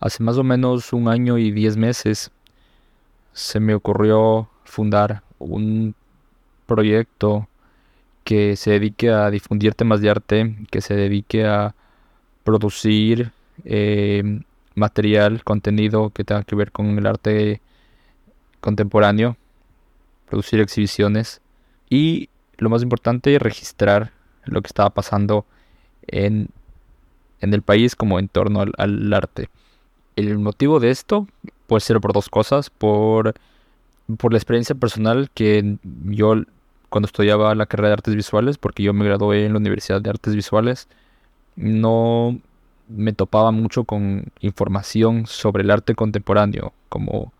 hace más o menos un año y diez meses se me ocurrió fundar un proyecto que se dedique a difundir temas de arte, que se dedique a producir eh, material, contenido que tenga que ver con el arte contemporáneo, producir exhibiciones y lo más importante, registrar lo que estaba pasando en, el país como en torno al, arte. El motivo de esto puede ser por dos cosas, por, por la experiencia personal que yo cuando estudiaba la carrera de artes visuales, porque yo me gradué en la Universidad de Artes Visuales, no me topaba mucho con información sobre el arte contemporáneo, como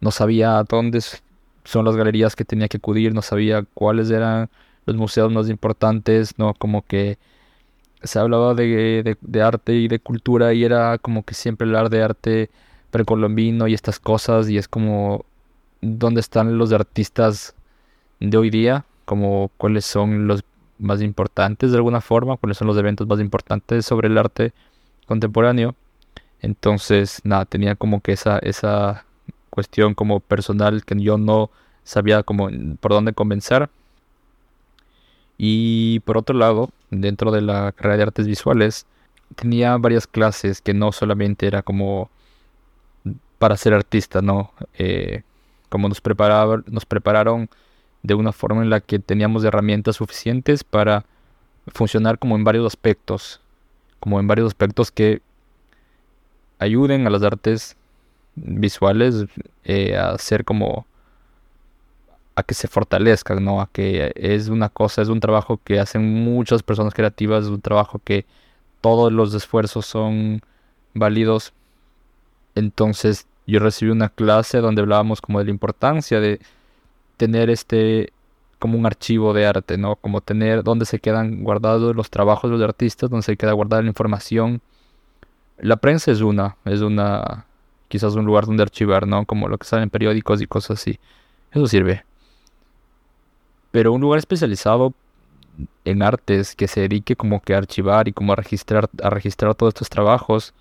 no sabía dónde son las galerías que tenía que acudir, no sabía cuáles eran los museos más importantes, no como que se hablaba de, arte y de cultura y era como que siempre hablar de arte precolombino y estas cosas y es como dónde están los artistas de hoy día, como cuáles son los más importantes de alguna forma, cuáles son los eventos más importantes sobre el arte contemporáneo. Entonces, nada, tenía como que esa, esa cuestión como personal que yo no sabía como por dónde comenzar. Y por otro lado, dentro de la carrera de artes visuales, tenía varias clases que no solamente era como para ser artista, ¿no? Eh, como nos, preparaba, nos prepararon de una forma en la que teníamos herramientas suficientes para funcionar como en varios aspectos, como en varios aspectos que ayuden a las artes visuales eh, a hacer como a que se fortalezcan, ¿no? A que es una cosa, es un trabajo que hacen muchas personas creativas, es un trabajo que todos los esfuerzos son válidos. Entonces yo recibí una clase donde hablábamos como de la importancia de tener este como un archivo de arte, ¿no? Como tener donde se quedan guardados los trabajos de los artistas, donde se queda guardada la información. La prensa es una, es una, quizás un lugar donde archivar, ¿no? Como lo que sale en periódicos y cosas así. Eso sirve. Pero un lugar especializado en artes que se dedique como que a archivar y como a registrar, a registrar todos estos trabajos,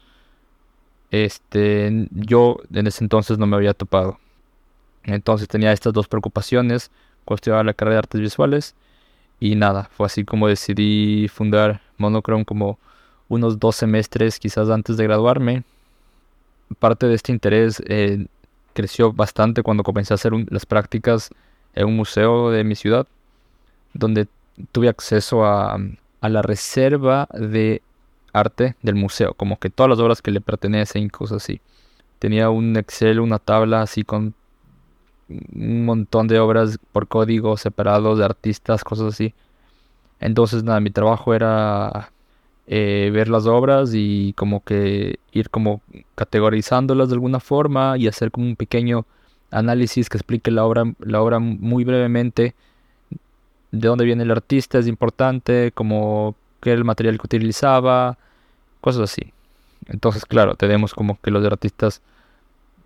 este, yo en ese entonces no me había topado. Entonces tenía estas dos preocupaciones, cuestionar la carrera de artes visuales y nada, fue así como decidí fundar Monochrome como unos dos semestres quizás antes de graduarme. Parte de este interés eh, creció bastante cuando comencé a hacer las prácticas en un museo de mi ciudad, donde tuve acceso a, a la reserva de arte del museo, como que todas las obras que le pertenecen y cosas así. Tenía un Excel, una tabla así con un montón de obras por código separados de artistas, cosas así. Entonces, nada, mi trabajo era eh, ver las obras y como que ir como categorizándolas de alguna forma y hacer como un pequeño análisis que explique la obra, la obra muy brevemente, de dónde viene el artista es importante, como qué era el material que utilizaba, cosas así. Entonces, claro, tenemos como que los artistas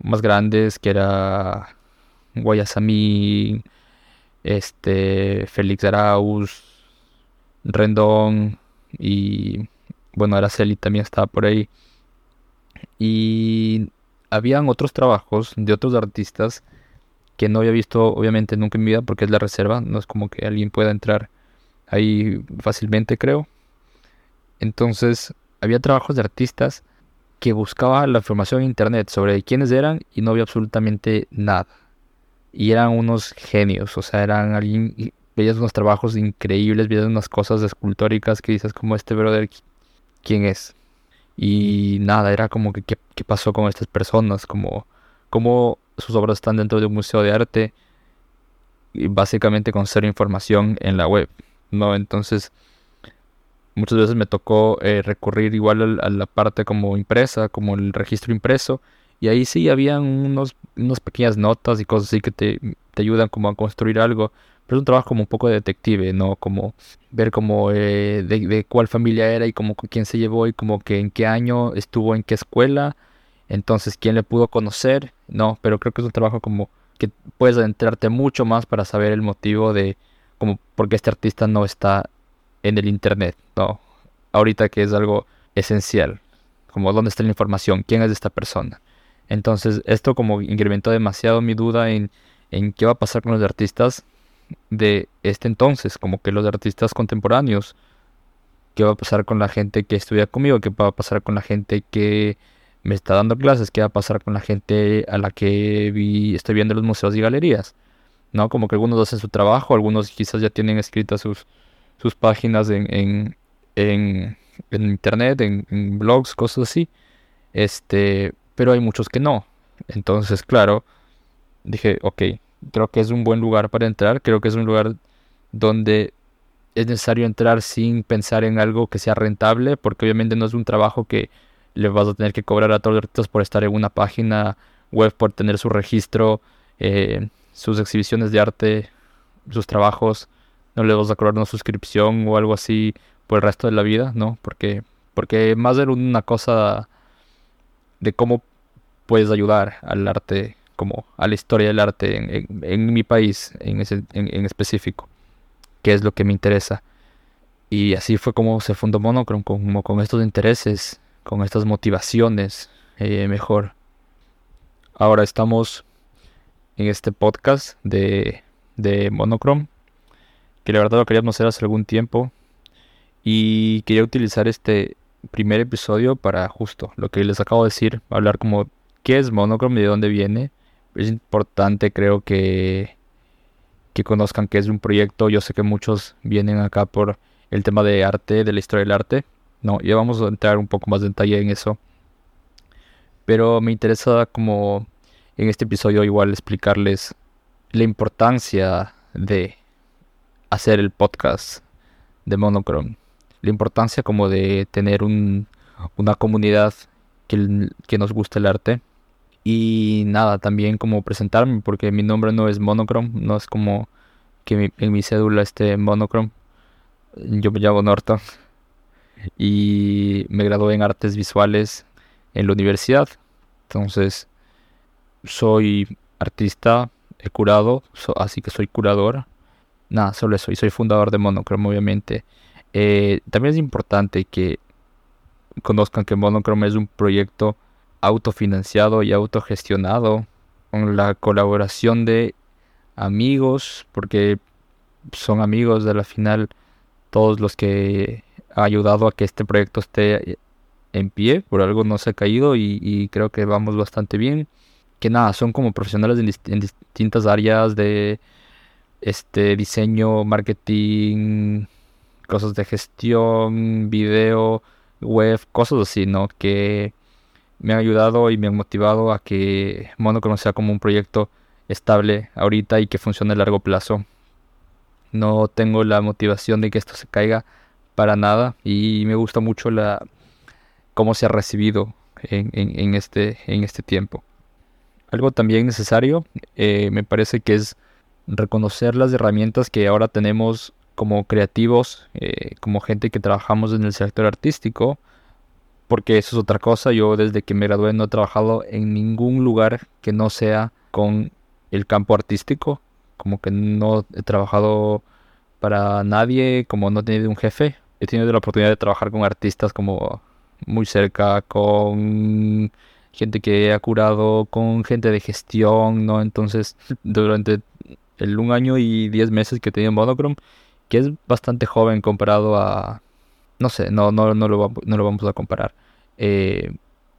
más grandes, que era Guayasamín, este, Félix Arauz, Rendón y bueno, Araceli también estaba por ahí. Y habían otros trabajos de otros artistas que no había visto obviamente nunca en mi vida porque es la reserva, no es como que alguien pueda entrar ahí fácilmente creo. Entonces había trabajos de artistas que buscaba la información en internet sobre quiénes eran y no había absolutamente nada y eran unos genios, o sea, eran alguien, veías unos trabajos increíbles, veías unas cosas escultóricas que dices como este brother, ¿quién es? Y nada, era como que qué, pasó con estas personas, como cómo sus obras están dentro de un museo de arte y básicamente con cero información en la web, ¿no? Entonces, muchas veces me tocó eh, recurrir igual a la parte como impresa, como el registro impreso, y ahí sí habían unos, unas pequeñas notas y cosas así que te, ayudan como a construir algo. Pero es un trabajo como un poco de detective, ¿no? Como ver como eh, de, cuál familia era y como quién se llevó y como que en qué año estuvo en qué escuela. Entonces, quién le pudo conocer, ¿no? Pero creo que es un trabajo como que puedes adentrarte mucho más para saber el motivo de como por qué este artista no está en el internet, ¿no? Ahorita que es algo esencial como dónde está la información, quién es esta persona. Entonces esto como incrementó demasiado mi duda en, en qué va a pasar con los artistas de este entonces, como que los artistas contemporáneos, qué va a pasar con la gente que estudia conmigo, qué va a pasar con la gente que me está dando clases, qué va a pasar con la gente a la que vi, estoy viendo en los museos y galerías. ¿No? Como que algunos hacen su trabajo, algunos quizás ya tienen escritas sus, sus páginas en, en, internet, en, blogs, cosas así. Este, pero hay muchos que no. Entonces, claro, dije, ok, creo que es un buen lugar para entrar, creo que es un lugar donde es necesario entrar sin pensar en algo que sea rentable, porque obviamente no es un trabajo que le vas a tener que cobrar a todos los artistas por estar en una página web, por tener su registro, eh, sus exhibiciones de arte, sus trabajos. No le vas a cobrar una suscripción o algo así por el resto de la vida, ¿no? Porque, porque más de una cosa de cómo puedes ayudar al arte, como a la historia del arte en, mi país en, ese, en, específico, que es lo que me interesa. Y así fue como se fundó Monochrome, como con estos intereses con estas motivaciones eh, mejor. Ahora estamos en este podcast de, de Monochrome, que la verdad lo queríamos hacer hace algún tiempo. Y quería utilizar este primer episodio para justo lo que les acabo de decir, hablar como qué es Monochrome de dónde viene. Es importante creo que, que conozcan que es un proyecto. Yo sé que muchos vienen acá por el tema de arte, de la historia del arte. No, ya vamos a entrar un poco más de detalle en eso. Pero me interesa como en este episodio igual explicarles la importancia de hacer el podcast de Monochrome. La importancia como de tener un, una comunidad que, que nos guste el arte. Y nada, también como presentarme, porque mi nombre no es Monochrome, no es como que en mi cédula esté Monochrome. Yo me llamo Norton y me gradué en artes visuales en la universidad. Entonces, soy artista, he curado, así que soy curador. Nada, solo eso. Y soy fundador de Monochrome, obviamente. Eh, también es importante que conozcan que Monochrome es un proyecto autofinanciado y autogestionado con la colaboración de amigos, porque son amigos de la final todos los que ha ayudado a que este proyecto esté en pie, por algo no se ha caído y, creo que vamos bastante bien. Que nada, son como profesionales en, distintas áreas de este diseño, marketing, cosas de gestión, video, web, cosas así, ¿no? Que me han ayudado y me han motivado a que Monochrome sea como un proyecto estable ahorita y que funcione a largo plazo. No tengo la motivación de que esto se caiga para nada y me gusta mucho la cómo se ha recibido en, este, en este tiempo. Algo también necesario eh, me parece que es reconocer las herramientas que ahora tenemos como creativos, eh, como gente que trabajamos en el sector artístico, porque eso es otra cosa. Yo desde que me gradué no he trabajado en ningún lugar que no sea con el campo artístico, como que no he trabajado para nadie, como no he tenido un jefe, he tenido la oportunidad de trabajar con artistas como muy cerca, con gente que ha curado, con gente de gestión, ¿no? Entonces, durante el un año y diez meses que he tenido Monochrome, que es bastante joven comparado a... No sé, no, no, no, lo, no lo vamos a comparar. Eh,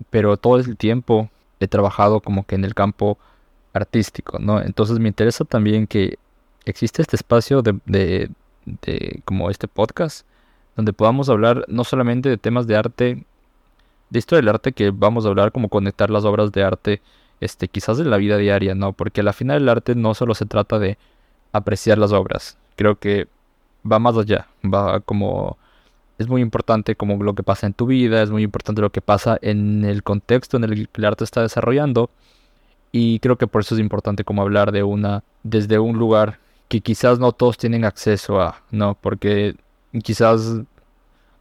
pero todo el tiempo he trabajado como que en el campo artístico, ¿no? Entonces me interesa también que existe este espacio de, de, de como este podcast donde podamos hablar no solamente de temas de arte, de historia del arte, que vamos a hablar como conectar las obras de arte, este, quizás de la vida diaria, ¿no? Porque al final el arte no solo se trata de apreciar las obras, creo que va más allá, va como es muy importante como lo que pasa en tu vida, es muy importante lo que pasa en el contexto en el que el arte está desarrollando y creo que por eso es importante como hablar de una desde un lugar que quizás no todos tienen acceso a, ¿no? Porque quizás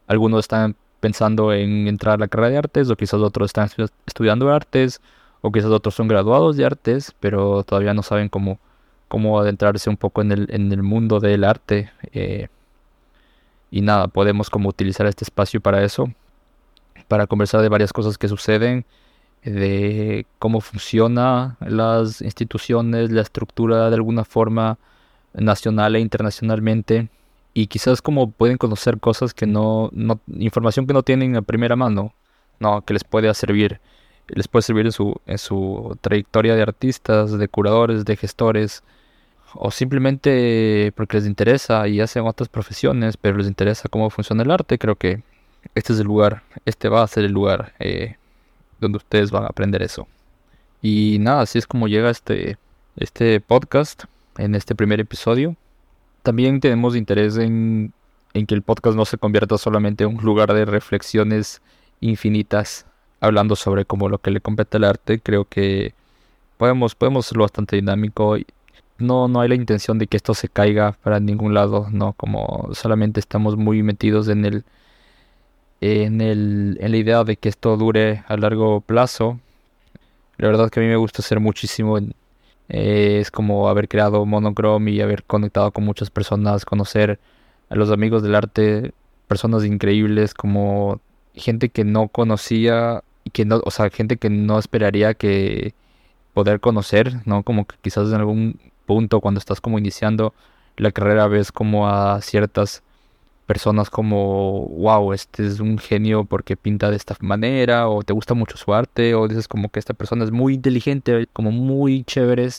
algunos están pensando en entrar a la carrera de artes, o quizás otros están estudiando artes, o quizás otros son graduados de artes, pero todavía no saben cómo, cómo adentrarse un poco en el, en el mundo del arte. Eh, y nada, podemos como utilizar este espacio para eso, para conversar de varias cosas que suceden, de cómo funcionan las instituciones, la estructura de alguna forma nacional e internacionalmente y quizás como pueden conocer cosas que no, no información que no tienen a primera mano, no, que les puede servir, les puede servir en su, en su trayectoria de artistas, de curadores, de gestores, o simplemente porque les interesa y hacen otras profesiones, pero les interesa cómo funciona el arte, creo que este es el lugar, este va a ser el lugar eh, donde ustedes van a aprender eso. Y nada, así es como llega este, este podcast en este primer episodio. También tenemos interés en, en que el podcast no se convierta solamente en un lugar de reflexiones infinitas hablando sobre como lo que le compete al arte. Creo que podemos, podemos bastante dinámico. No, no hay la intención de que esto se caiga para ningún lado, no, como solamente estamos muy metidos en el en, el, en la idea de que esto dure a largo plazo. La verdad que a mí me gusta hacer muchísimo. Eh, es como haber creado Monochrome y haber conectado con muchas personas, conocer a los amigos del arte, personas increíbles, como gente que no conocía y que no, o sea, gente que no esperaría que poder conocer, ¿no? Como que quizás en algún punto cuando estás como iniciando la carrera ves como a ciertas personas como, wow, este es un genio porque pinta de esta manera, o te gusta mucho su arte, o dices como que esta persona es muy inteligente, como muy chévere,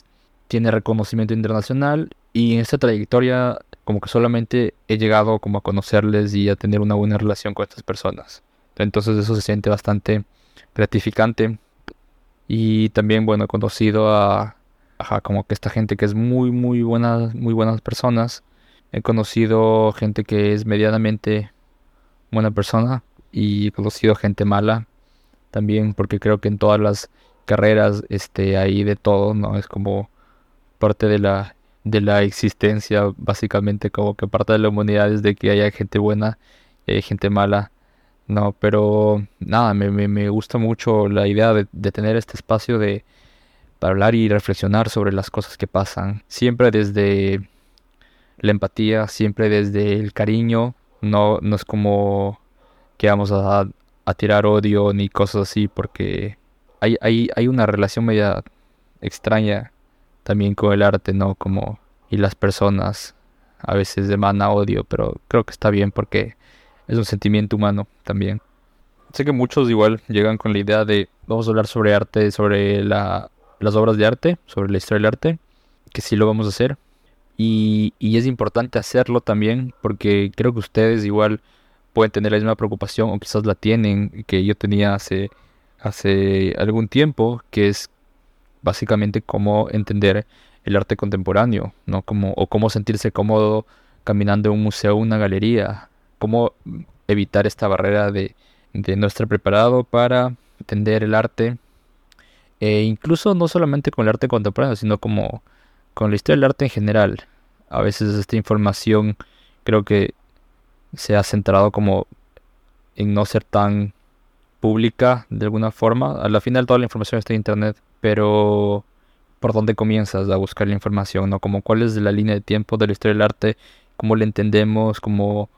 tiene reconocimiento internacional, y en esta trayectoria como que solamente he llegado como a conocerles y a tener una buena relación con estas personas. Entonces eso se siente bastante gratificante. Y también, bueno, he conocido a, a como que esta gente que es muy, muy buena, muy buenas personas He conocido gente que es medianamente buena persona y he conocido gente mala también porque creo que en todas las carreras este hay de todo, ¿no? Es como parte de la de la existencia, básicamente como que parte de la humanidad es de que haya gente buena y hay gente mala. No, pero nada, me, me, gusta mucho la idea de, de, tener este espacio de para hablar y reflexionar sobre las cosas que pasan. Siempre desde la empatía siempre desde el cariño, no, no es como que vamos a, tirar odio ni cosas así, porque hay, hay, hay una relación media extraña también con el arte, ¿no? Como, y las personas a veces demanda odio, pero creo que está bien porque es un sentimiento humano también. Sé que muchos igual llegan con la idea de vamos a hablar sobre arte, sobre la, las obras de arte, sobre la historia del arte, que sí lo vamos a hacer, y, es importante hacerlo también porque creo que ustedes igual pueden tener la misma preocupación o quizás la tienen que yo tenía hace, hace algún tiempo, que es básicamente cómo entender el arte contemporáneo, ¿no? Como, o cómo sentirse cómodo caminando en un museo una galería, cómo evitar esta barrera de, de no estar preparado para entender el arte, e incluso no solamente con el arte contemporáneo, sino como con la historia del arte en general. A veces esta información creo que se ha centrado como en no ser tan pública de alguna forma. A la final toda la información está en internet, pero ¿por dónde comienzas a buscar la información? ¿no? Como cuál es la línea de tiempo de la historia del arte, cómo la entendemos, como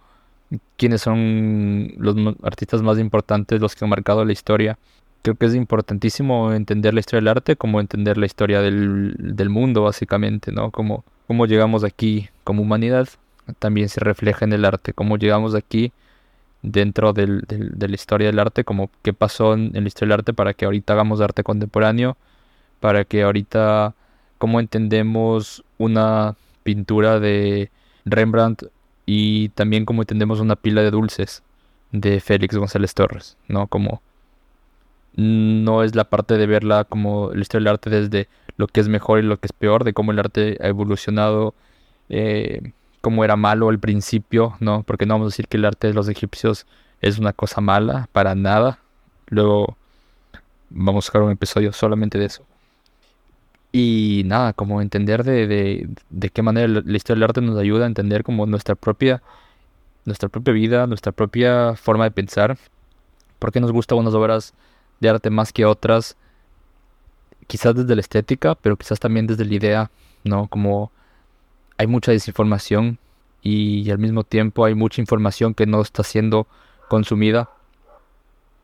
quiénes son los artistas más importantes, los que han marcado la historia creo que es importantísimo entender la historia del arte como entender la historia del, mundo, básicamente, ¿no? Como cómo llegamos aquí como humanidad también se refleja en el arte, cómo llegamos aquí dentro del, de la historia del arte, como qué pasó en, la historia del arte para que ahorita hagamos arte contemporáneo, para que ahorita cómo entendemos una pintura de Rembrandt y también cómo entendemos una pila de dulces de Félix González Torres, ¿no? Como no es la parte de verla como la historia del arte desde lo que es mejor y lo que es peor, de cómo el arte ha evolucionado, eh, cómo era malo al principio, ¿no? Porque no vamos a decir que el arte de los egipcios es una cosa mala, para nada. Luego vamos a sacar un episodio solamente de eso. Y nada, como entender de, de, de qué manera la historia del arte nos ayuda a entender como nuestra propia, nuestra propia vida, nuestra propia forma de pensar. ¿Por qué nos gustan unas obras de arte más que otras, quizás desde la estética, pero quizás también desde la idea, ¿no? Como hay mucha desinformación y, al mismo tiempo hay mucha información que no está siendo consumida.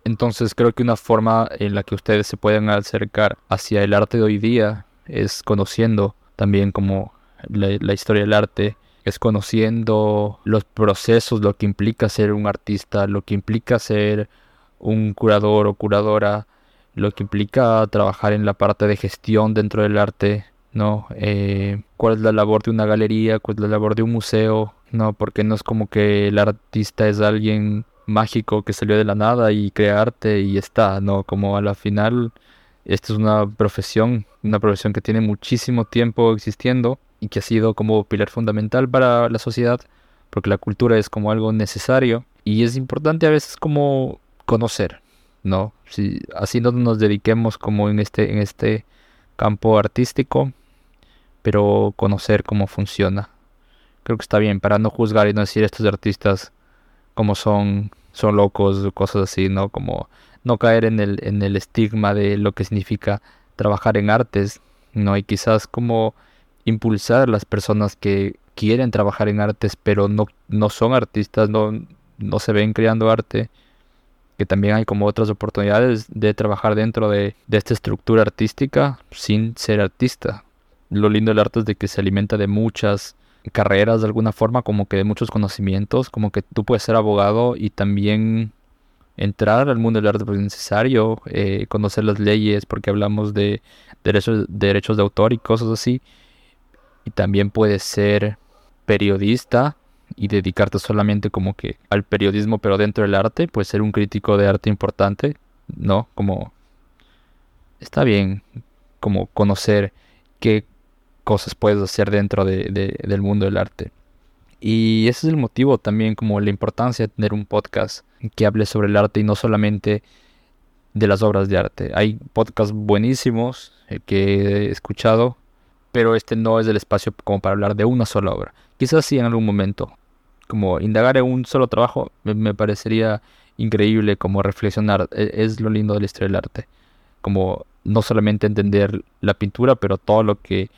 Entonces creo que una forma en la que ustedes se pueden acercar hacia el arte de hoy día es conociendo también como la, historia del arte, es conociendo los procesos, lo que implica ser un artista, lo que implica ser un curador o curadora, lo que implica trabajar en la parte de gestión dentro del arte, ¿no? Eh, ¿Cuál es la labor de una galería? ¿Cuál es la labor de un museo? No, porque no es como que el artista es alguien mágico que salió de la nada y crea arte y está, ¿no? Como a la final, esta es una profesión, una profesión que tiene muchísimo tiempo existiendo y que ha sido como pilar fundamental para la sociedad, porque la cultura es como algo necesario y es importante a veces como conocer, ¿no? Si así no nos dediquemos como en este, en este campo artístico, pero conocer cómo funciona. Creo que está bien para no juzgar y no decir estos artistas como son, son locos cosas así, ¿no? Como no caer en el, en el estigma de lo que significa trabajar en artes, ¿no? Y quizás como impulsar a las personas que quieren trabajar en artes, pero no, no son artistas, no, no se ven creando arte, que también hay como otras oportunidades de trabajar dentro de, de esta estructura artística sin ser artista. Lo lindo del arte es de que se alimenta de muchas carreras de alguna forma, como que de muchos conocimientos, como que tú puedes ser abogado y también entrar al mundo del arte porque es necesario, eh, conocer las leyes porque hablamos de derechos, derechos de autor y cosas así. Y también puedes ser periodista y dedicarte solamente como que al periodismo pero dentro del arte, puedes ser un crítico de arte importante, ¿no? Como está bien como conocer qué cosas puedes hacer dentro de, del mundo del arte. Y ese es el motivo también como la importancia de tener un podcast que hable sobre el arte y no solamente de las obras de arte. Hay podcasts buenísimos eh, que he escuchado, pero este no es el espacio como para hablar de una sola obra. Quizás sí en algún momento, como indagar en un solo trabajo me, parecería increíble como reflexionar. E, es, lo lindo de la historia del arte. Como no solamente entender la pintura, pero todo lo que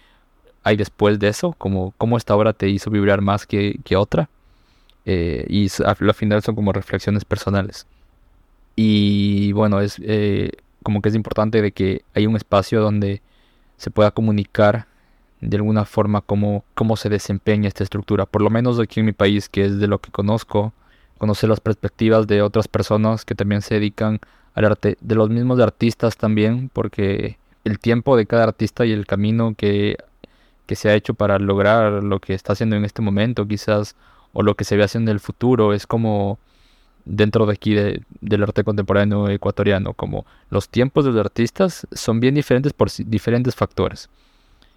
hay después de eso, como cómo esta obra te hizo vibrar más que, otra. Eh, y al final son como reflexiones personales. Y bueno, es eh, como que es importante de que hay un espacio donde se pueda comunicar de alguna forma cómo, cómo se desempeña esta estructura. Por lo menos aquí en mi país, que es de lo que conozco, conocer las perspectivas de otras personas que también se dedican al arte, de los mismos artistas también, porque el tiempo de cada artista y el camino que que se ha hecho para lograr lo que está haciendo en este momento, quizás, o lo que se ve haciendo en el futuro, es como dentro de aquí del arte contemporáneo ecuatoriano, como los tiempos de los artistas son bien diferentes por diferentes factores.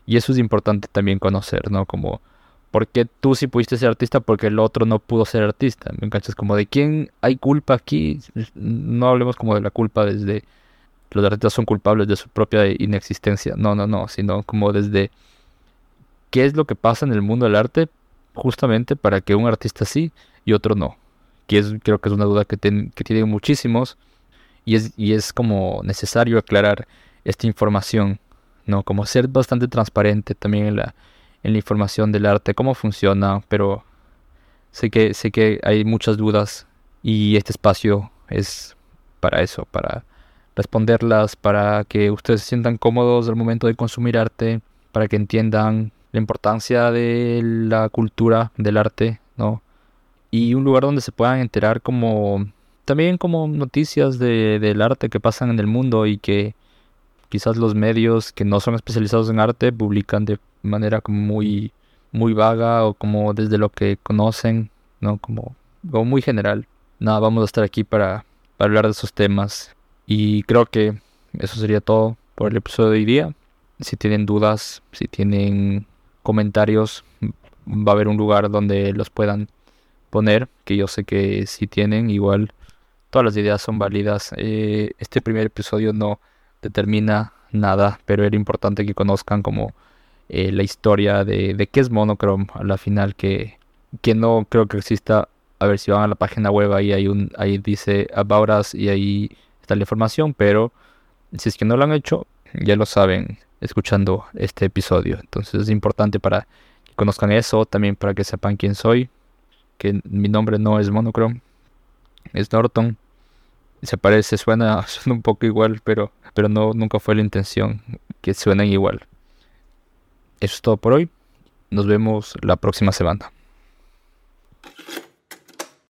Y eso es importante también conocer, ¿no? Como, ¿por qué tú sí pudiste ser artista porque el otro no pudo ser artista? ¿Me enganchas? Como, ¿de quién hay culpa aquí? No hablemos como de la culpa desde los artistas son culpables de su propia inexistencia. No, no, no, sino como desde qué es lo que pasa en el mundo del arte justamente para que un artista sí y otro no. Que es, creo que es una duda que, que tienen muchísimos y es, y es como necesario aclarar esta información, ¿no? Como ser bastante transparente también en la, en la información del arte, cómo funciona, pero sé que, sé que hay muchas dudas y este espacio es para eso, para responderlas, para que ustedes se sientan cómodos al momento de consumir arte, para que entiendan la importancia de la cultura, del arte, ¿no? Y un lugar donde se puedan enterar como también como noticias de, del arte que pasan en el mundo y que quizás los medios que no son especializados en arte publican de manera como muy muy vaga o como desde lo que conocen, ¿no? Como, como muy general. Nada, vamos a estar aquí para, para hablar de esos temas. Y creo que eso sería todo por el episodio de hoy día. Si tienen dudas, si tienen comentarios va a haber un lugar donde los puedan poner, que yo sé que si tienen, igual todas las ideas son válidas. Eh, este primer episodio no determina nada, pero era importante que conozcan como eh, la historia de, de, qué es Monochrome a la final, que, que no creo que exista. A ver si van a la página web, ahí hay un, ahí dice About y ahí está la información, pero si es que no lo han hecho, ya lo saben escuchando este episodio. Entonces es importante para que conozcan eso, también para que sepan quién soy, que mi nombre no es Monochrome, es Norton. se parece, suena, suena un poco igual, pero, pero no, nunca fue la intención que suenen igual. Eso es todo por hoy. Nos vemos la próxima semana.